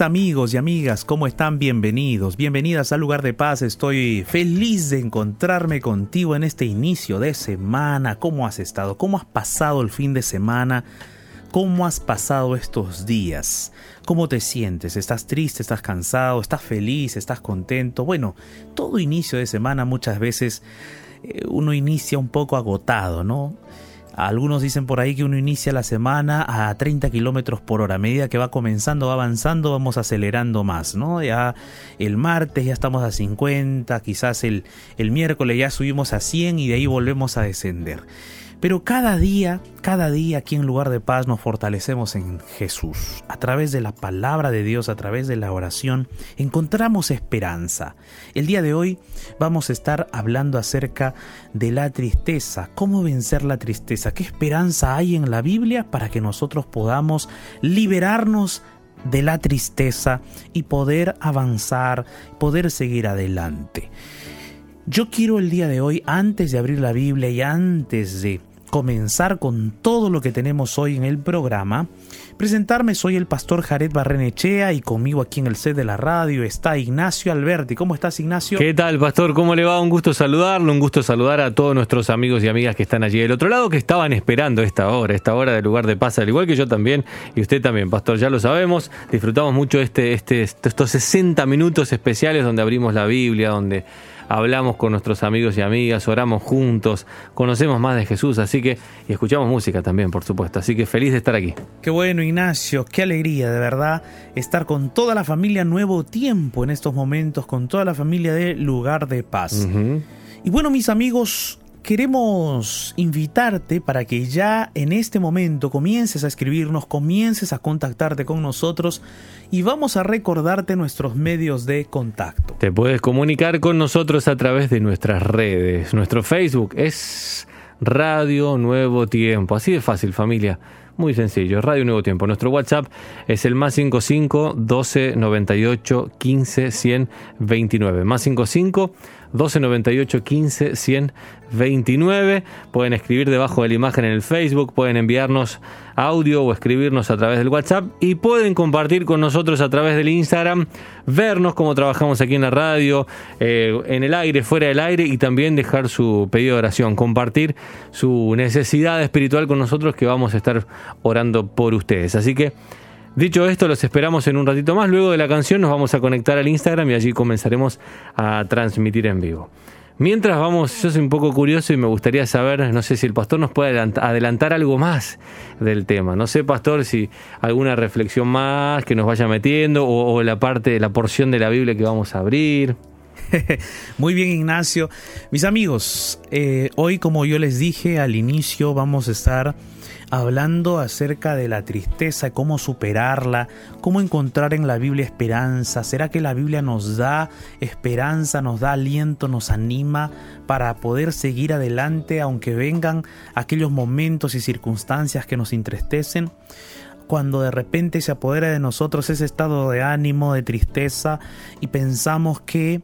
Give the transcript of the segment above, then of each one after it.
Amigos y amigas, ¿cómo están? Bienvenidos, bienvenidas al lugar de paz. Estoy feliz de encontrarme contigo en este inicio de semana. ¿Cómo has estado? ¿Cómo has pasado el fin de semana? ¿Cómo has pasado estos días? ¿Cómo te sientes? ¿Estás triste? ¿Estás cansado? ¿Estás feliz? ¿Estás contento? Bueno, todo inicio de semana muchas veces eh, uno inicia un poco agotado, ¿no? Algunos dicen por ahí que uno inicia la semana a 30 kilómetros por hora. A medida que va comenzando, va avanzando, vamos acelerando más, ¿no? Ya el martes ya estamos a 50, quizás el, el miércoles ya subimos a 100 y de ahí volvemos a descender. Pero cada día, cada día aquí en lugar de paz nos fortalecemos en Jesús. A través de la palabra de Dios, a través de la oración, encontramos esperanza. El día de hoy vamos a estar hablando acerca de la tristeza, cómo vencer la tristeza, qué esperanza hay en la Biblia para que nosotros podamos liberarnos de la tristeza y poder avanzar, poder seguir adelante. Yo quiero el día de hoy, antes de abrir la Biblia y antes de comenzar con todo lo que tenemos hoy en el programa, presentarme, soy el pastor Jared Barrenechea y conmigo aquí en el set de la radio está Ignacio Alberti. ¿Cómo estás Ignacio? ¿Qué tal pastor? ¿Cómo le va? Un gusto saludarlo, un gusto saludar a todos nuestros amigos y amigas que están allí del otro lado, que estaban esperando esta hora, esta hora del lugar de paz, al igual que yo también y usted también, pastor, ya lo sabemos, disfrutamos mucho este, este, estos 60 minutos especiales donde abrimos la Biblia, donde hablamos con nuestros amigos y amigas, oramos juntos, conocemos más de Jesús, así que, y escuchamos música también, por supuesto. Así que feliz de estar aquí. Qué bueno, Ignacio, qué alegría, de verdad, estar con toda la familia Nuevo Tiempo en estos momentos, con toda la familia de Lugar de Paz. Y bueno, mis amigos, queremos invitarte para que ya en este momento comiences a escribirnos, comiences a contactarte con nosotros y vamos a recordarte nuestros medios de contacto. Te puedes comunicar con nosotros a través de nuestras redes. Nuestro Facebook es Radio Nuevo Tiempo. Así de fácil, familia. Muy sencillo, Radio Nuevo Tiempo. Nuestro WhatsApp es el más 55 12 98 15 100 29. Más 55 1298 15 129. Pueden escribir debajo de la imagen en el Facebook, pueden enviarnos audio o escribirnos a través del WhatsApp y pueden compartir con nosotros a través del Instagram, vernos cómo trabajamos aquí en la radio, eh, en el aire, fuera del aire y también dejar su pedido de oración, compartir su necesidad espiritual con nosotros que vamos a estar orando por ustedes. Así que Dicho esto, los esperamos en un ratito más. Luego de la canción nos vamos a conectar al Instagram y allí comenzaremos a transmitir en vivo. Mientras vamos, yo soy un poco curioso y me gustaría saber, no sé si el pastor nos puede adelantar algo más del tema. No sé, pastor, si alguna reflexión más que nos vaya metiendo o, la parte, la porción de la Biblia que vamos a abrir. Muy bien, Ignacio. Mis amigos, eh, hoy como yo les dije al inicio, vamos a estar hablando acerca de la tristeza, cómo superarla, cómo encontrar en la Biblia esperanza. ¿Será que la Biblia nos da esperanza, nos da aliento, nos anima para poder seguir adelante aunque vengan aquellos momentos y circunstancias que nos entristecen? Cuando de repente se apodera de nosotros ese estado de ánimo, de tristeza y pensamos que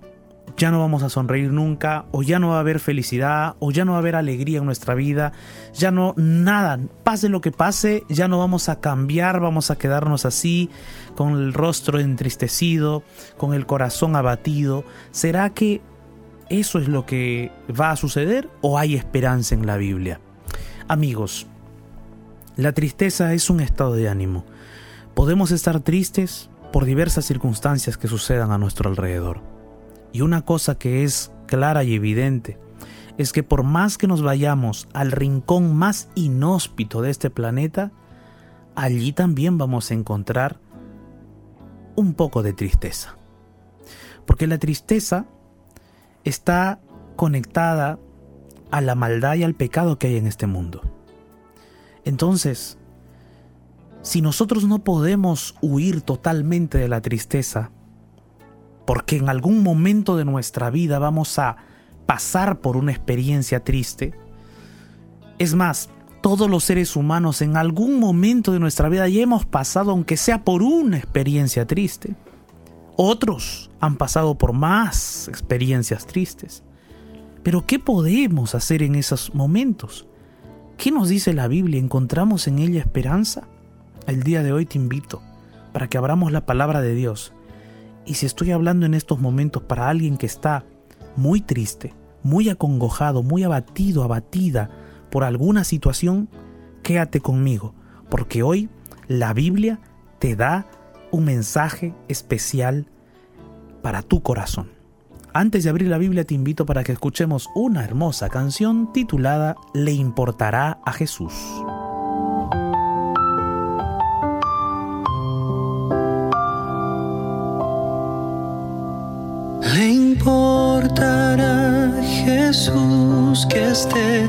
ya no vamos a sonreír nunca, o ya no va a haber felicidad, o ya no va a haber alegría en nuestra vida, ya no, nada, pase lo que pase, ya no vamos a cambiar, vamos a quedarnos así, con el rostro entristecido, con el corazón abatido. ¿Será que eso es lo que va a suceder o hay esperanza en la Biblia? Amigos, la tristeza es un estado de ánimo. Podemos estar tristes por diversas circunstancias que sucedan a nuestro alrededor. Y una cosa que es clara y evidente es que por más que nos vayamos al rincón más inhóspito de este planeta, allí también vamos a encontrar un poco de tristeza. Porque la tristeza está conectada a la maldad y al pecado que hay en este mundo. Entonces, si nosotros no podemos huir totalmente de la tristeza, porque en algún momento de nuestra vida vamos a pasar por una experiencia triste. Es más, todos los seres humanos en algún momento de nuestra vida ya hemos pasado, aunque sea por una experiencia triste. Otros han pasado por más experiencias tristes. Pero ¿qué podemos hacer en esos momentos? ¿Qué nos dice la Biblia? ¿Encontramos en ella esperanza? El día de hoy te invito para que abramos la palabra de Dios y si estoy hablando en estos momentos para alguien que está muy triste, muy acongojado, muy abatido, abatida por alguna situación, quédate conmigo, porque hoy la Biblia te da un mensaje especial para tu corazón. Antes de abrir la Biblia te invito para que escuchemos una hermosa canción titulada Le importará a Jesús. importará Jesús que esté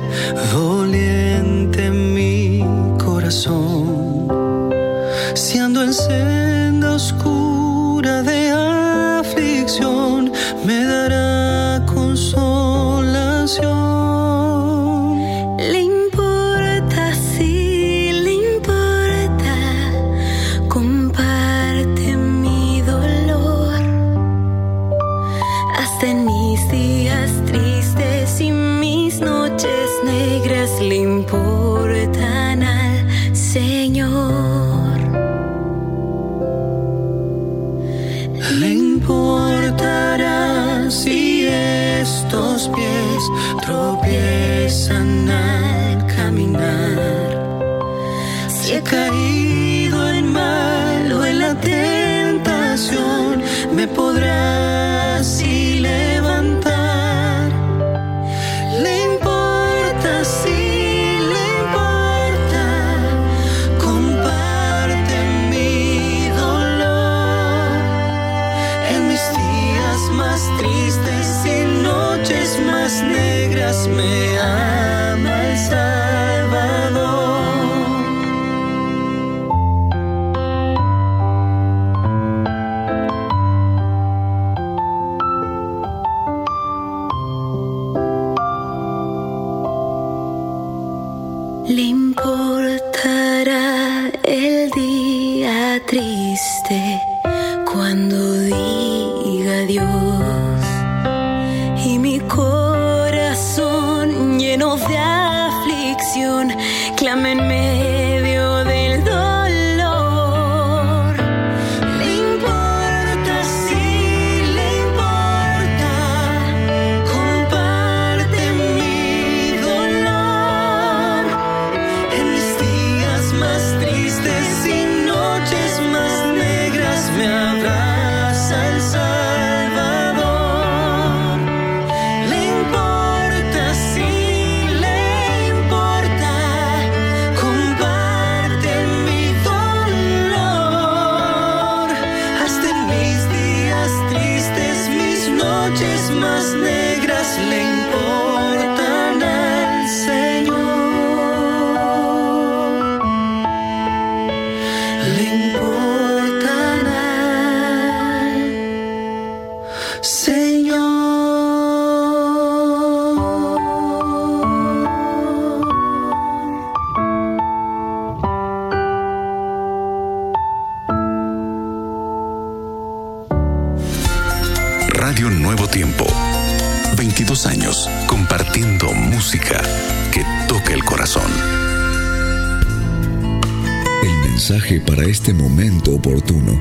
este momento oportuno,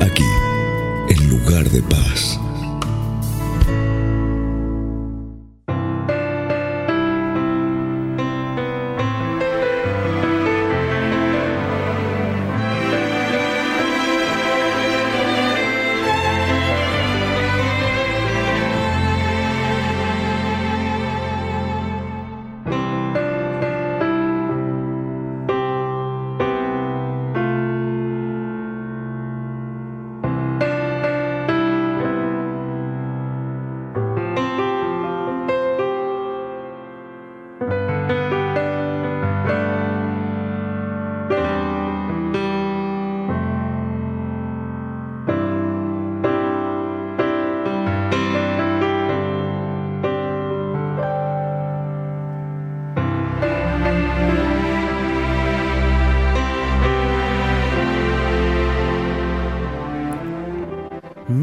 aquí, en lugar de paz.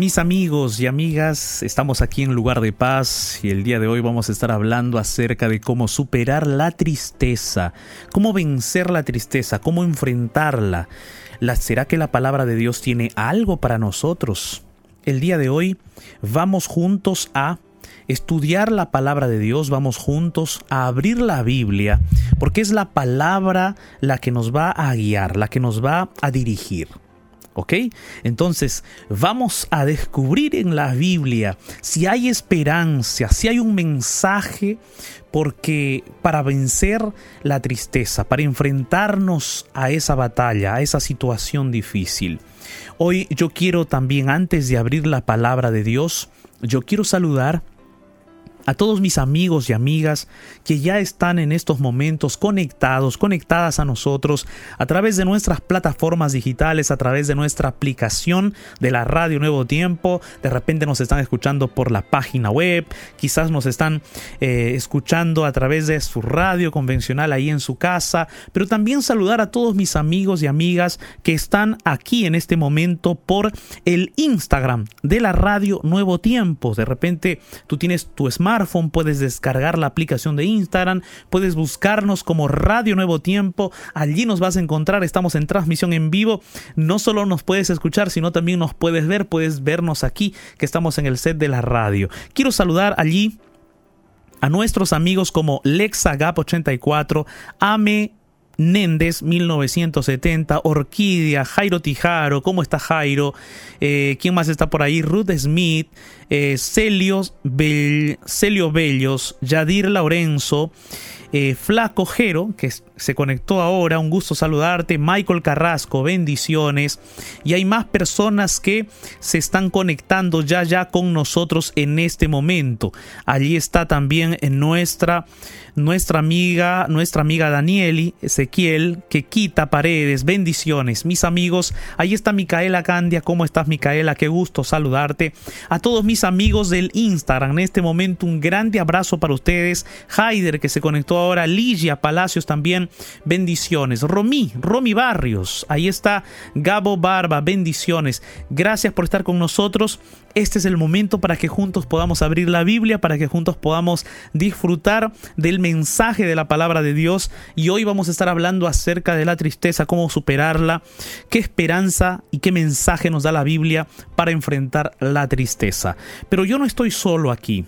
Mis amigos y amigas, estamos aquí en Lugar de Paz y el día de hoy vamos a estar hablando acerca de cómo superar la tristeza, cómo vencer la tristeza, cómo enfrentarla. ¿Será que la palabra de Dios tiene algo para nosotros? El día de hoy vamos juntos a estudiar la palabra de Dios, vamos juntos a abrir la Biblia, porque es la palabra la que nos va a guiar, la que nos va a dirigir. ¿Ok? Entonces vamos a descubrir en la Biblia si hay esperanza, si hay un mensaje, porque para vencer la tristeza, para enfrentarnos a esa batalla, a esa situación difícil. Hoy yo quiero también, antes de abrir la palabra de Dios, yo quiero saludar a todos mis amigos y amigas que ya están en estos momentos conectados, conectadas a nosotros a través de nuestras plataformas digitales, a través de nuestra aplicación de la Radio Nuevo Tiempo. De repente nos están escuchando por la página web, quizás nos están eh, escuchando a través de su radio convencional ahí en su casa, pero también saludar a todos mis amigos y amigas que están aquí en este momento por el Instagram de la Radio Nuevo Tiempo. De repente tú tienes tu puedes descargar la aplicación de Instagram, puedes buscarnos como Radio Nuevo Tiempo, allí nos vas a encontrar, estamos en transmisión en vivo, no solo nos puedes escuchar, sino también nos puedes ver, puedes vernos aquí, que estamos en el set de la radio. Quiero saludar allí a nuestros amigos como LexaGap84, Ame Néndez 1970, Orquídea, Jairo Tijaro, ¿cómo está Jairo? Eh, ¿Quién más está por ahí? Ruth Smith, eh, Celio, Celio Bellos, Yadir Lorenzo, eh, Flaco Jero, que se conectó ahora, un gusto saludarte, Michael Carrasco, bendiciones, y hay más personas que se están conectando ya ya con nosotros en este momento. Allí está también en nuestra nuestra amiga, nuestra amiga Danieli Ezequiel, que quita paredes, bendiciones. Mis amigos, ahí está Micaela Candia, ¿cómo estás Micaela? Qué gusto saludarte. A todos mis amigos del Instagram, en este momento un grande abrazo para ustedes. Haider, que se conectó ahora, Ligia Palacios también, bendiciones. Romy, Romy Barrios, ahí está Gabo Barba, bendiciones. Gracias por estar con nosotros. Este es el momento para que juntos podamos abrir la Biblia, para que juntos podamos disfrutar del mensaje de la palabra de Dios. Y hoy vamos a estar hablando acerca de la tristeza, cómo superarla, qué esperanza y qué mensaje nos da la Biblia para enfrentar la tristeza. Pero yo no estoy solo aquí.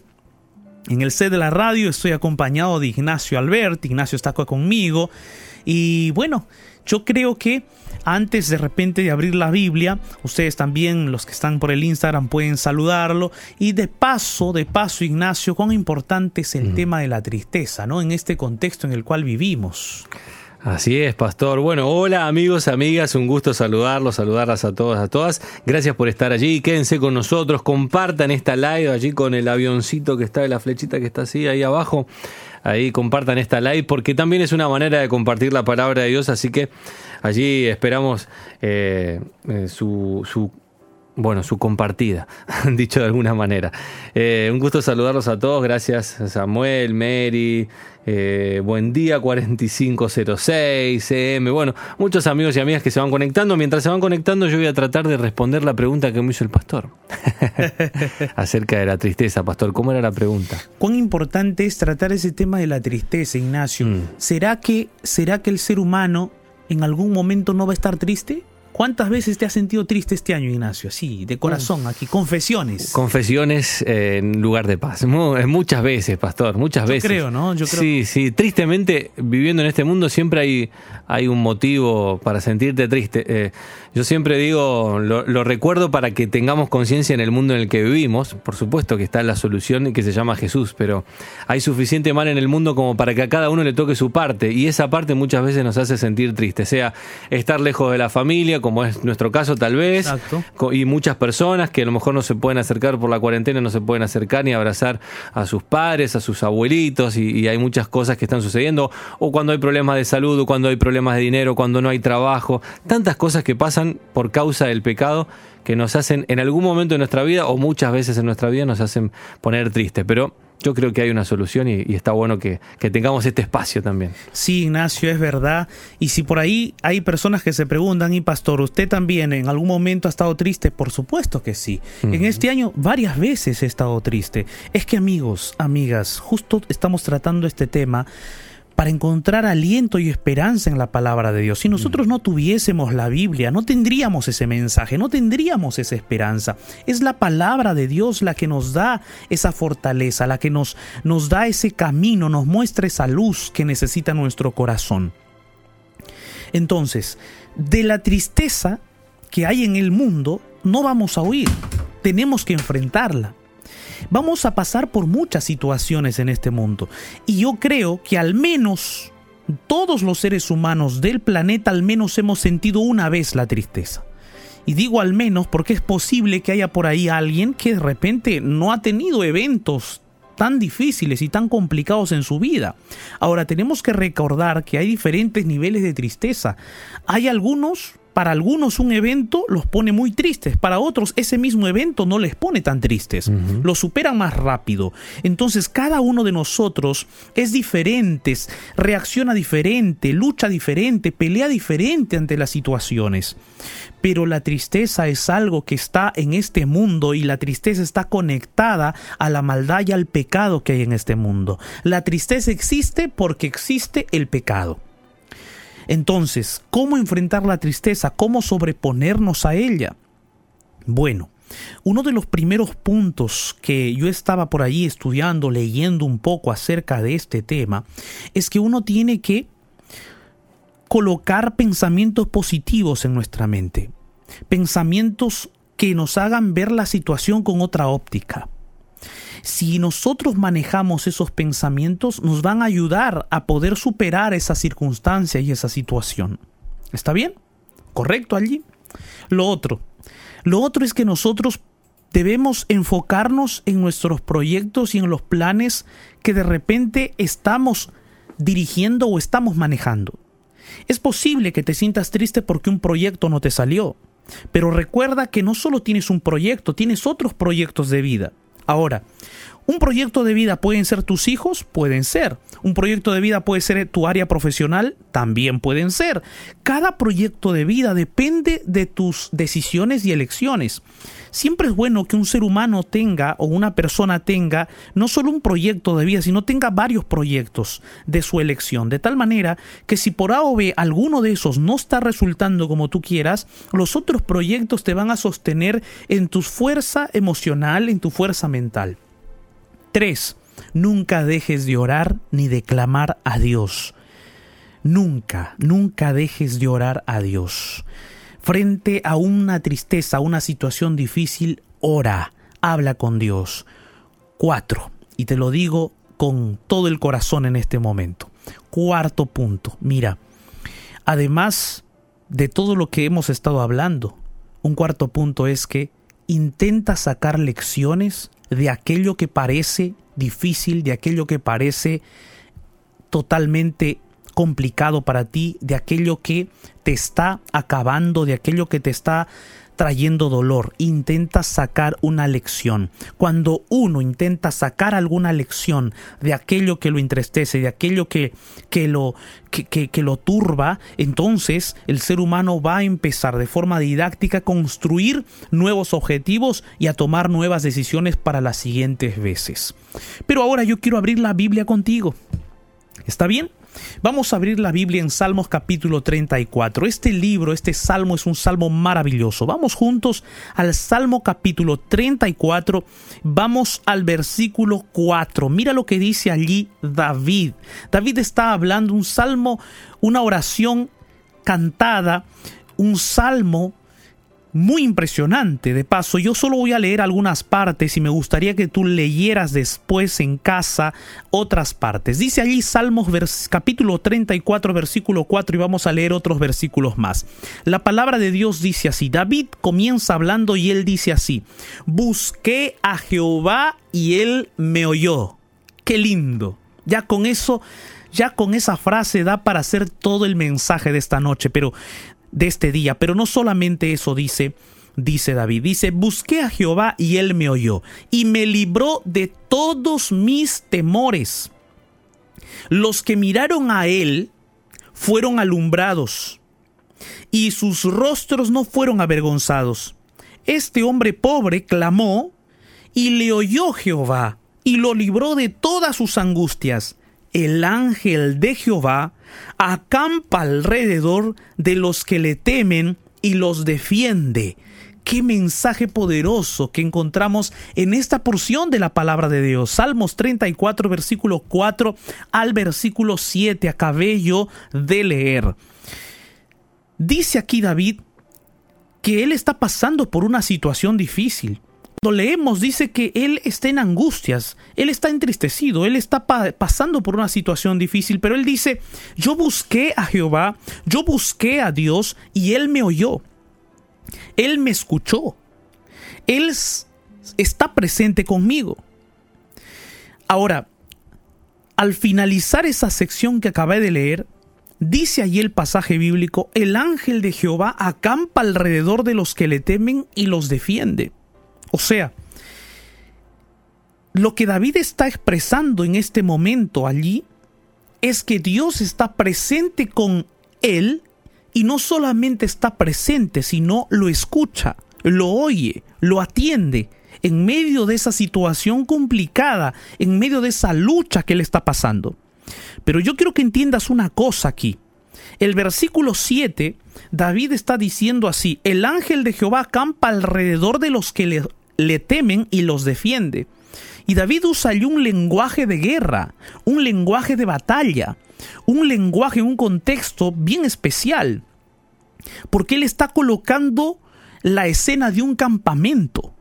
En el set de la radio estoy acompañado de Ignacio Albert. Ignacio está conmigo. Y bueno, yo creo que antes de repente de abrir la Biblia, ustedes también, los que están por el Instagram, pueden saludarlo. Y de paso, de paso, Ignacio, cuán importante es el tema de la tristeza, ¿no? En este contexto en el cual vivimos. Así es, pastor. Bueno, hola amigos, amigas, un gusto saludarlos, saludarlas a todas, a todas. Gracias por estar allí, quédense con nosotros, compartan esta live allí con el avioncito que está de la flechita que está así ahí abajo ahí compartan esta live porque también es una manera de compartir la palabra de Dios, así que allí esperamos eh, eh, su, su bueno, su compartida, dicho de alguna manera. Eh, un gusto saludarlos a todos, gracias Samuel, Mary, eh, buen día 4506, CM, bueno, muchos amigos y amigas que se van conectando. Mientras se van conectando yo voy a tratar de responder la pregunta que me hizo el pastor acerca de la tristeza, pastor. ¿Cómo era la pregunta? ¿Cuán importante es tratar ese tema de la tristeza, Ignacio? Mm. ¿Será, que, ¿Será que el ser humano en algún momento no va a estar triste? ¿Cuántas veces te has sentido triste este año, Ignacio? Sí, de corazón, aquí, confesiones. Confesiones en lugar de paz. Muchas veces, pastor, muchas veces. Yo creo, ¿no? Yo creo. Sí, sí, tristemente, viviendo en este mundo siempre hay, hay un motivo para sentirte triste. Eh, yo siempre digo, lo, recuerdo para que tengamos conciencia en el mundo en el que vivimos. Por supuesto que está la solución que se llama Jesús, pero hay suficiente mal en el mundo como para que a cada uno le toque su parte. Y esa parte muchas veces nos hace sentir triste, sea estar lejos de la familia, como es nuestro caso tal vez, y muchas personas que a lo mejor no se pueden acercar por la cuarentena, no se pueden acercar ni abrazar a sus padres, a sus abuelitos, y, y hay muchas cosas que están sucediendo, o cuando hay problemas de salud, o cuando hay problemas de dinero, cuando no hay trabajo, tantas cosas que pasan por causa del pecado que nos hacen en algún momento de nuestra vida o muchas veces en nuestra vida nos hacen poner triste. Pero yo creo que hay una solución y, está bueno que, tengamos este espacio también. Sí, Ignacio, es verdad. Y si por ahí hay personas que se preguntan, y pastor, ¿usted también en algún momento ha estado triste? Por supuesto que sí. En este año varias veces he estado triste. Es que amigos, amigas, justo estamos tratando este tema para encontrar aliento y esperanza en la palabra de Dios. Si nosotros no tuviésemos la Biblia, no tendríamos ese mensaje, no tendríamos esa esperanza. Es la palabra de Dios la que nos da esa fortaleza, la que nos, nos da ese camino, nos muestra esa luz que necesita nuestro corazón. Entonces, de la tristeza que hay en el mundo, no vamos a huir, tenemos que enfrentarla. Vamos a pasar por muchas situaciones en este mundo y yo creo que al menos todos los seres humanos del planeta al menos hemos sentido una vez la tristeza. Y digo al menos porque es posible que haya por ahí alguien que de repente no ha tenido eventos tan difíciles y tan complicados en su vida. Ahora tenemos que recordar que hay diferentes niveles de tristeza. Hay algunos para algunos un evento los pone muy tristes, para otros ese mismo evento no les pone tan tristes, los superan más rápido. Entonces cada uno de nosotros es diferente, reacciona diferente, lucha diferente, pelea diferente ante las situaciones. Pero la tristeza es algo que está en este mundo y la tristeza está conectada a la maldad y al pecado que hay en este mundo. La tristeza existe porque existe el pecado. Entonces, ¿cómo enfrentar la tristeza? ¿Cómo sobreponernos a ella? Bueno, uno de los primeros puntos que yo estaba por ahí estudiando, leyendo un poco acerca de este tema, es que uno tiene que colocar pensamientos positivos en nuestra mente, pensamientos que nos hagan ver la situación con otra óptica. Si nosotros manejamos esos pensamientos, nos van a ayudar a poder superar esa circunstancia y esa situación. ¿Está bien? ¿Correcto allí? Lo otro. Lo otro es que nosotros debemos enfocarnos en nuestros proyectos y en los planes que de repente estamos dirigiendo o estamos manejando. Es posible que te sientas triste porque un proyecto no te salió, pero recuerda que no solo tienes un proyecto, tienes otros proyectos de vida. Ahora, un proyecto de vida pueden ser tus hijos, pueden ser. Un proyecto de vida puede ser tu área profesional, también pueden ser. Cada proyecto de vida depende de tus decisiones y elecciones. Siempre es bueno que un ser humano tenga o una persona tenga no solo un proyecto de vida, sino tenga varios proyectos de su elección, de tal manera que si por A o B alguno de esos no está resultando como tú quieras, los otros proyectos te van a sostener en tu fuerza emocional, en tu fuerza mental. 3. Nunca dejes de orar ni de clamar a Dios. Nunca, nunca dejes de orar a Dios. Frente a una tristeza, a una situación difícil, ora, habla con Dios. 4. Y te lo digo con todo el corazón en este momento. Cuarto punto, mira, además de todo lo que hemos estado hablando, un cuarto punto es que intenta sacar lecciones de aquello que parece difícil, de aquello que parece totalmente complicado para ti, de aquello que te está acabando, de aquello que te está trayendo dolor, intenta sacar una lección. Cuando uno intenta sacar alguna lección de aquello que lo entristece, de aquello que, que, lo, que, que, lo turba, entonces el ser humano va a empezar de forma didáctica a construir nuevos objetivos y a tomar nuevas decisiones para las siguientes veces. Pero ahora yo quiero abrir la Biblia contigo. ¿Está bien? Vamos a abrir la Biblia en Salmos capítulo 34. Este libro, este salmo es un salmo maravilloso. Vamos juntos al Salmo capítulo 34. Vamos al versículo 4. Mira lo que dice allí David. David está hablando un salmo, una oración cantada, un salmo muy impresionante. De paso, yo solo voy a leer algunas partes y me gustaría que tú leyeras después en casa otras partes. Dice allí Salmos capítulo 34 versículo 4 y vamos a leer otros versículos más. La palabra de Dios dice así, David comienza hablando y él dice así, busqué a Jehová y él me oyó. Qué lindo. Ya con eso ya con esa frase da para hacer todo el mensaje de esta noche, pero de este día. Pero no solamente eso dice, dice David. Dice, busqué a Jehová y él me oyó y me libró de todos mis temores. Los que miraron a él fueron alumbrados y sus rostros no fueron avergonzados. Este hombre pobre clamó y le oyó Jehová y lo libró de todas sus angustias. El ángel de Jehová acampa alrededor de los que le temen y los defiende. Qué mensaje poderoso que encontramos en esta porción de la palabra de Dios. Salmos 34, versículo 4 al versículo 7. Acabé yo de leer. Dice aquí David que él está pasando por una situación difícil. Cuando leemos dice que él está en angustias, él está entristecido, él está pasando por una situación difícil, pero él dice, yo busqué a Jehová, yo busqué a Dios y él me oyó. Él me escuchó. Él está presente conmigo. Ahora, al finalizar esa sección que acabé de leer, dice allí el pasaje bíblico, el ángel de Jehová acampa alrededor de los que le temen y los defiende. O sea, lo que David está expresando en este momento allí es que Dios está presente con él y no solamente está presente, sino lo escucha, lo oye, lo atiende en medio de esa situación complicada, en medio de esa lucha que le está pasando. Pero yo quiero que entiendas una cosa aquí. El versículo 7, David está diciendo así, el ángel de Jehová acampa alrededor de los que le, le temen y los defiende. Y David usa allí un lenguaje de guerra, un lenguaje de batalla, un lenguaje, un contexto bien especial, porque él está colocando la escena de un campamento.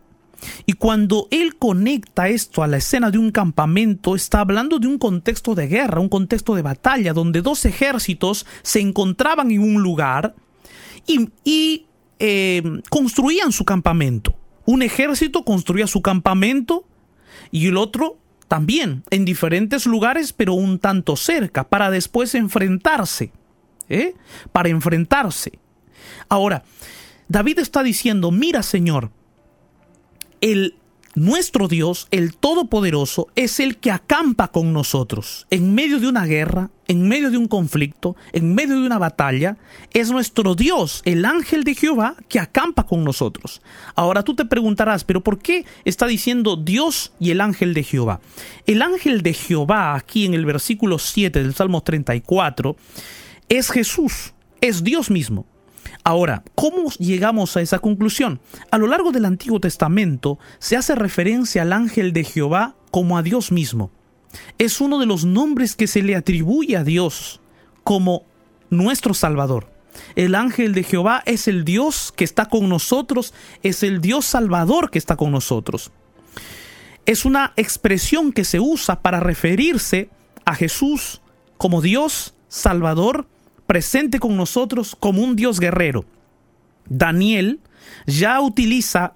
Y cuando él conecta esto a la escena de un campamento, está hablando de un contexto de guerra, un contexto de batalla, donde dos ejércitos se encontraban en un lugar y, eh, construían su campamento. Un ejército construía su campamento y el otro también, en diferentes lugares, pero un tanto cerca, para después enfrentarse. ¿eh? Para enfrentarse. Ahora, David está diciendo, mira Señor, el nuestro Dios, el Todopoderoso, es el que acampa con nosotros en medio de una guerra, en medio de un conflicto, en medio de una batalla. Es nuestro Dios, el ángel de Jehová, que acampa con nosotros. Ahora tú te preguntarás, pero ¿por qué está diciendo Dios y el ángel de Jehová? El ángel de Jehová, aquí en el versículo 7 del Salmo 34, es Jesús, es Dios mismo. Ahora, ¿cómo llegamos a esa conclusión? A lo largo del Antiguo Testamento se hace referencia al ángel de Jehová como a Dios mismo. Es uno de los nombres que se le atribuye a Dios como nuestro Salvador. El ángel de Jehová es el Dios que está con nosotros, es el Dios Salvador que está con nosotros. Es una expresión que se usa para referirse a Jesús como Dios Salvador presente con nosotros como un Dios guerrero. Daniel ya utiliza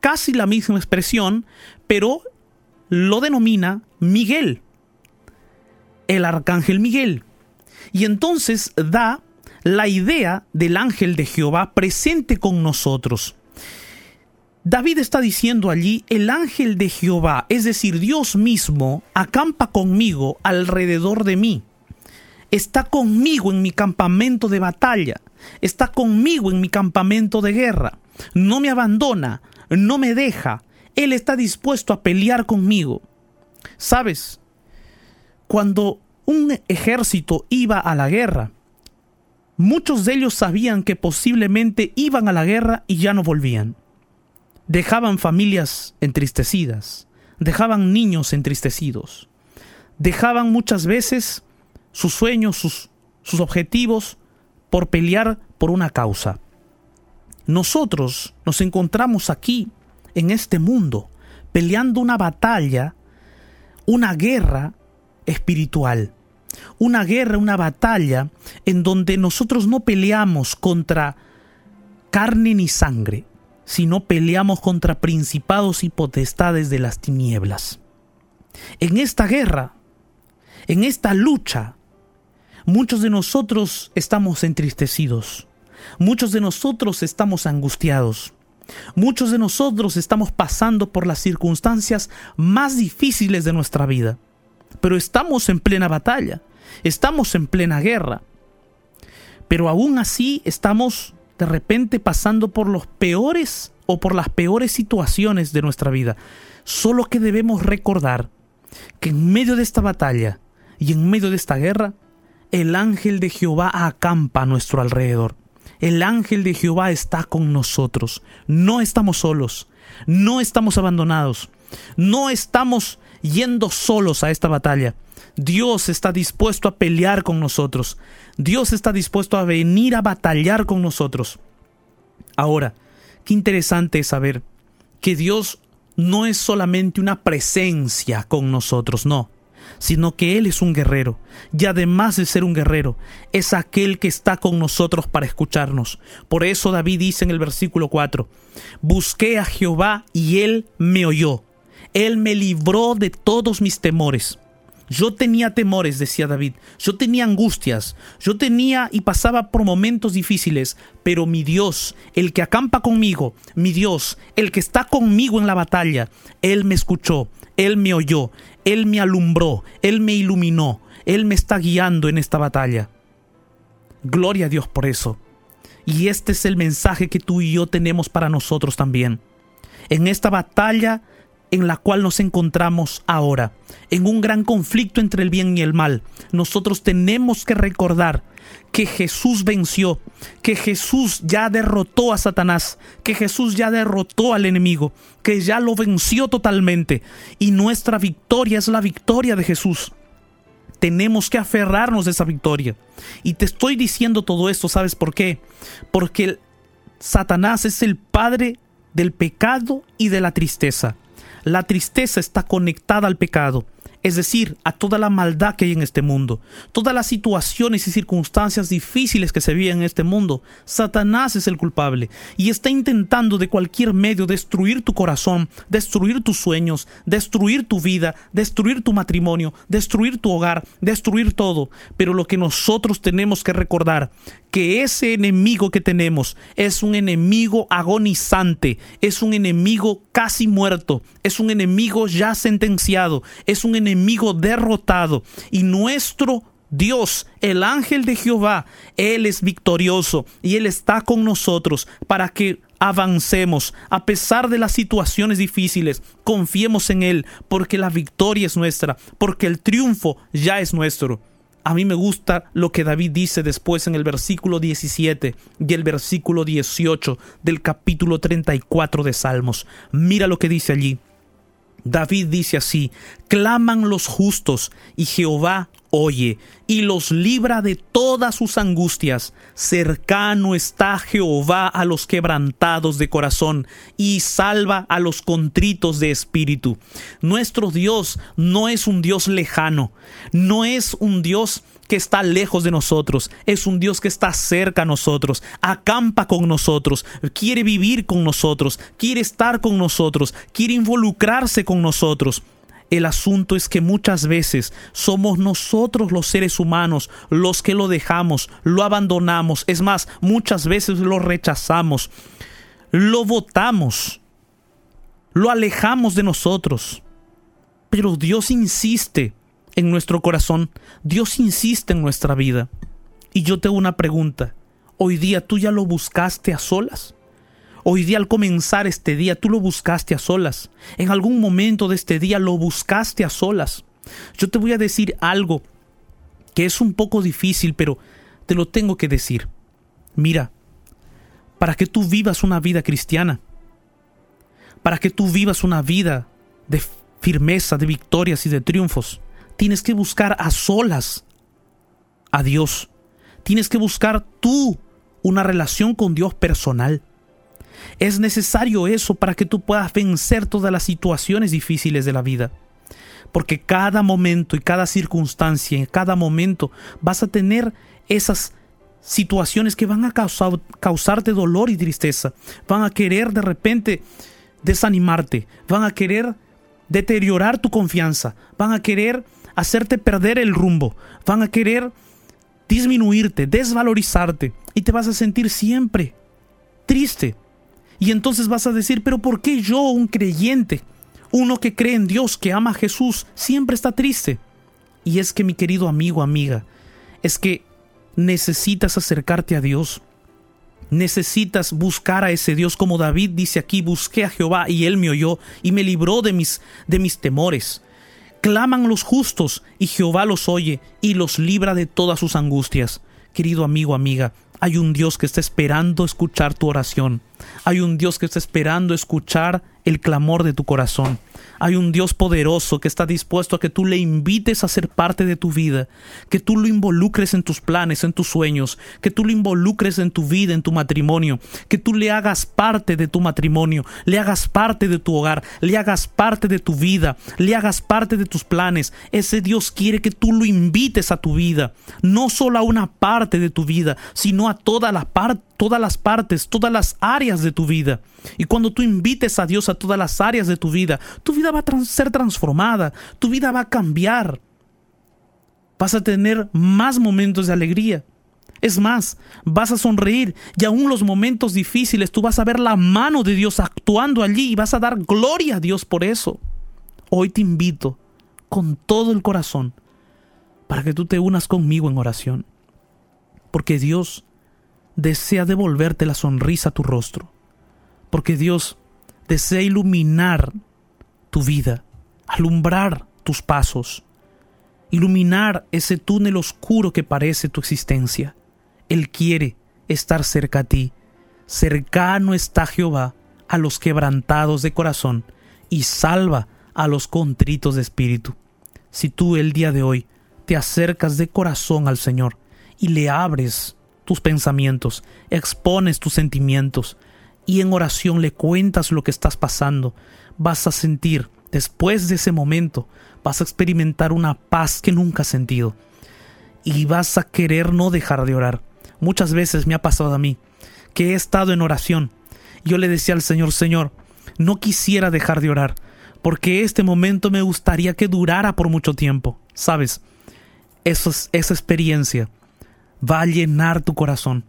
casi la misma expresión, pero lo denomina Miguel, el arcángel Miguel. Y entonces da la idea del ángel de Jehová presente con nosotros. David está diciendo allí, el ángel de Jehová, es decir, Dios mismo, acampa conmigo alrededor de mí está conmigo en mi campamento de batalla, está conmigo en mi campamento de guerra, no me abandona, no me deja, Él está dispuesto a pelear conmigo. ¿Sabes? Cuando un ejército iba a la guerra, muchos de ellos sabían que posiblemente iban a la guerra y ya no volvían. Dejaban familias entristecidas, dejaban niños entristecidos, dejaban muchas veces sus sueños, sus, sus objetivos por pelear por una causa. Nosotros nos encontramos aquí, en este mundo, peleando una batalla, una guerra espiritual. Una guerra, una batalla en donde nosotros no peleamos contra carne ni sangre, sino peleamos contra principados y potestades de las tinieblas. En esta guerra, en esta lucha, Muchos de nosotros estamos entristecidos. Muchos de nosotros estamos angustiados. Muchos de nosotros estamos pasando por las circunstancias más difíciles de nuestra vida, pero estamos en plena batalla, estamos en plena guerra. Pero aún así estamos de repente pasando por los peores o por las peores situaciones de nuestra vida. Solo que debemos recordar que en medio de esta batalla y en medio de esta guerra, el ángel de Jehová acampa a nuestro alrededor. El ángel de Jehová está con nosotros. No estamos solos. No estamos abandonados. No estamos yendo solos a esta batalla. Dios está dispuesto a pelear con nosotros. Dios está dispuesto a venir a batallar con nosotros. Ahora, qué interesante es saber que Dios no es solamente una presencia con nosotros, no sino que Él es un guerrero, y además de ser un guerrero, es aquel que está con nosotros para escucharnos. Por eso David dice en el versículo 4, Busqué a Jehová y Él me oyó, Él me libró de todos mis temores. Yo tenía temores, decía David, yo tenía angustias, yo tenía y pasaba por momentos difíciles, pero mi Dios, el que acampa conmigo, mi Dios, el que está conmigo en la batalla, Él me escuchó, Él me oyó, Él me alumbró, Él me iluminó, Él me está guiando en esta batalla. Gloria a Dios por eso. Y este es el mensaje que tú y yo tenemos para nosotros también. En esta batalla en la cual nos encontramos ahora, en un gran conflicto entre el bien y el mal. Nosotros tenemos que recordar que Jesús venció, que Jesús ya derrotó a Satanás, que Jesús ya derrotó al enemigo, que ya lo venció totalmente y nuestra victoria es la victoria de Jesús. Tenemos que aferrarnos de esa victoria. Y te estoy diciendo todo esto, ¿sabes por qué? Porque Satanás es el padre del pecado y de la tristeza. La tristeza está conectada al pecado, es decir, a toda la maldad que hay en este mundo, todas las situaciones y circunstancias difíciles que se viven en este mundo. Satanás es el culpable y está intentando de cualquier medio destruir tu corazón, destruir tus sueños, destruir tu vida, destruir tu matrimonio, destruir tu hogar, destruir todo. Pero lo que nosotros tenemos que recordar que ese enemigo que tenemos es un enemigo agonizante, es un enemigo casi muerto, es un enemigo ya sentenciado, es un enemigo derrotado y nuestro Dios, el ángel de Jehová, Él es victorioso y Él está con nosotros para que avancemos a pesar de las situaciones difíciles. Confiemos en Él porque la victoria es nuestra, porque el triunfo ya es nuestro. A mí me gusta lo que David dice después en el versículo 17 y el versículo 18 del capítulo 34 de Salmos. Mira lo que dice allí. David dice así, claman los justos y Jehová oye y los libra de todas sus angustias. Cercano está Jehová a los quebrantados de corazón y salva a los contritos de espíritu. Nuestro Dios no es un Dios lejano, no es un Dios que está lejos de nosotros, es un Dios que está cerca a nosotros, acampa con nosotros, quiere vivir con nosotros, quiere estar con nosotros, quiere involucrarse con nosotros. El asunto es que muchas veces somos nosotros los seres humanos los que lo dejamos, lo abandonamos, es más, muchas veces lo rechazamos, lo votamos, lo alejamos de nosotros. Pero Dios insiste en nuestro corazón. Dios insiste en nuestra vida. Y yo tengo una pregunta. Hoy día tú ya lo buscaste a solas. Hoy día al comenzar este día tú lo buscaste a solas. En algún momento de este día lo buscaste a solas. Yo te voy a decir algo que es un poco difícil, pero te lo tengo que decir. Mira, para que tú vivas una vida cristiana, para que tú vivas una vida de firmeza, de victorias y de triunfos, tienes que buscar a solas a Dios. Tienes que buscar tú una relación con Dios personal. Es necesario eso para que tú puedas vencer todas las situaciones difíciles de la vida. Porque cada momento y cada circunstancia, en cada momento vas a tener esas situaciones que van a causar, causarte dolor y tristeza. Van a querer de repente desanimarte. Van a querer deteriorar tu confianza. Van a querer hacerte perder el rumbo, van a querer disminuirte, desvalorizarte y te vas a sentir siempre triste. Y entonces vas a decir, pero ¿por qué yo, un creyente, uno que cree en Dios, que ama a Jesús, siempre está triste? Y es que mi querido amigo, amiga, es que necesitas acercarte a Dios. Necesitas buscar a ese Dios como David dice aquí, busqué a Jehová y él me oyó y me libró de mis de mis temores. Claman los justos y Jehová los oye y los libra de todas sus angustias. Querido amigo, amiga, hay un Dios que está esperando escuchar tu oración. Hay un Dios que está esperando escuchar el clamor de tu corazón. Hay un Dios poderoso que está dispuesto a que tú le invites a ser parte de tu vida, que tú lo involucres en tus planes, en tus sueños, que tú lo involucres en tu vida, en tu matrimonio, que tú le hagas parte de tu matrimonio, le hagas parte de tu hogar, le hagas parte de tu vida, le hagas parte de tus planes. Ese Dios quiere que tú lo invites a tu vida, no solo a una parte de tu vida, sino a todas las partes, todas las áreas de tu vida. Y cuando tú invites a Dios a todas las áreas de tu vida, tu vida va a ser transformada, tu vida va a cambiar. Vas a tener más momentos de alegría. Es más, vas a sonreír y aún los momentos difíciles tú vas a ver la mano de Dios actuando allí y vas a dar gloria a Dios por eso. Hoy te invito con todo el corazón para que tú te unas conmigo en oración. Porque Dios desea devolverte la sonrisa a tu rostro, porque Dios desea iluminar tu vida, alumbrar tus pasos, iluminar ese túnel oscuro que parece tu existencia. Él quiere estar cerca a ti. Cercano está Jehová a los quebrantados de corazón y salva a los contritos de espíritu. Si tú el día de hoy te acercas de corazón al Señor y le abres tus pensamientos, expones tus sentimientos y en oración le cuentas lo que estás pasando, vas a sentir, después de ese momento, vas a experimentar una paz que nunca has sentido y vas a querer no dejar de orar. Muchas veces me ha pasado a mí que he estado en oración. Yo le decía al Señor, Señor, no quisiera dejar de orar, porque este momento me gustaría que durara por mucho tiempo. ¿Sabes? Esa experiencia va a llenar tu corazón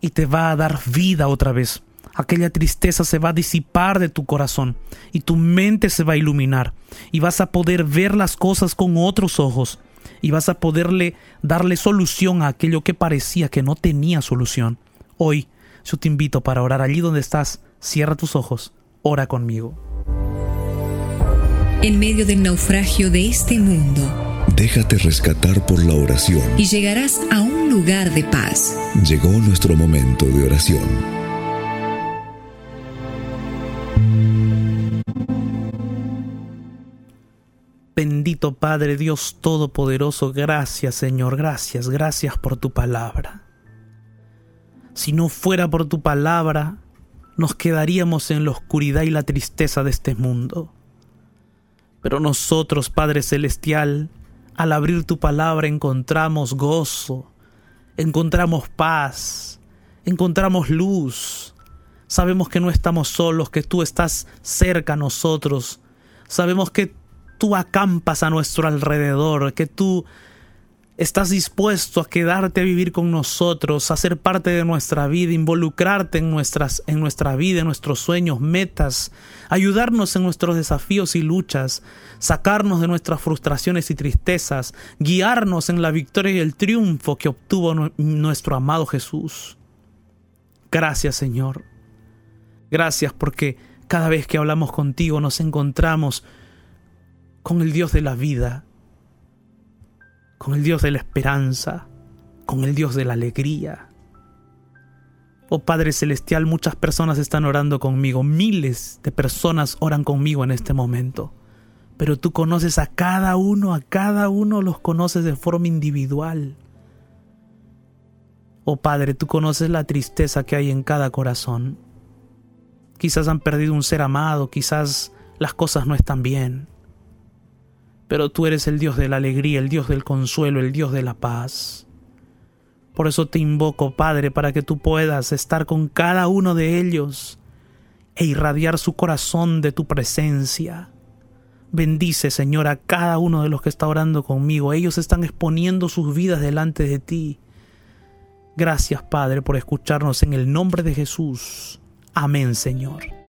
y te va a dar vida otra vez. Aquella tristeza se va a disipar de tu corazón y tu mente se va a iluminar y vas a poder ver las cosas con otros ojos y vas a poderle darle solución a aquello que parecía que no tenía solución. Hoy yo te invito para orar allí donde estás, cierra tus ojos, ora conmigo. En medio del naufragio de este mundo, Déjate rescatar por la oración. Y llegarás a un lugar de paz. Llegó nuestro momento de oración. Bendito Padre Dios Todopoderoso, gracias Señor, gracias, gracias por tu palabra. Si no fuera por tu palabra, nos quedaríamos en la oscuridad y la tristeza de este mundo. Pero nosotros, Padre Celestial, al abrir tu palabra encontramos gozo, encontramos paz, encontramos luz. Sabemos que no estamos solos, que tú estás cerca a nosotros. Sabemos que tú acampas a nuestro alrededor, que tú estás dispuesto a quedarte a vivir con nosotros, a ser parte de nuestra vida, involucrarte en, nuestras, en nuestra vida, en nuestros sueños, metas, ayudarnos en nuestros desafíos y luchas, sacarnos de nuestras frustraciones y tristezas, guiarnos en la victoria y el triunfo que obtuvo nuestro amado Jesús. Gracias Señor. Gracias porque cada vez que hablamos contigo nos encontramos con el Dios de la vida, con el Dios de la esperanza, con el Dios de la alegría. Oh Padre Celestial, muchas personas están orando conmigo, miles de personas oran conmigo en este momento, pero tú conoces a cada uno, a cada uno los conoces de forma individual. Oh Padre, tú conoces la tristeza que hay en cada corazón. Quizás han perdido un ser amado, quizás las cosas no están bien pero tú eres el Dios de la alegría, el Dios del consuelo, el Dios de la paz. Por eso te invoco, Padre, para que tú puedas estar con cada uno de ellos e irradiar su corazón de tu presencia. Bendice, Señor, a cada uno de los que está orando conmigo. Ellos están exponiendo sus vidas delante de ti. Gracias, Padre, por escucharnos en el nombre de Jesús. Amén, Señor.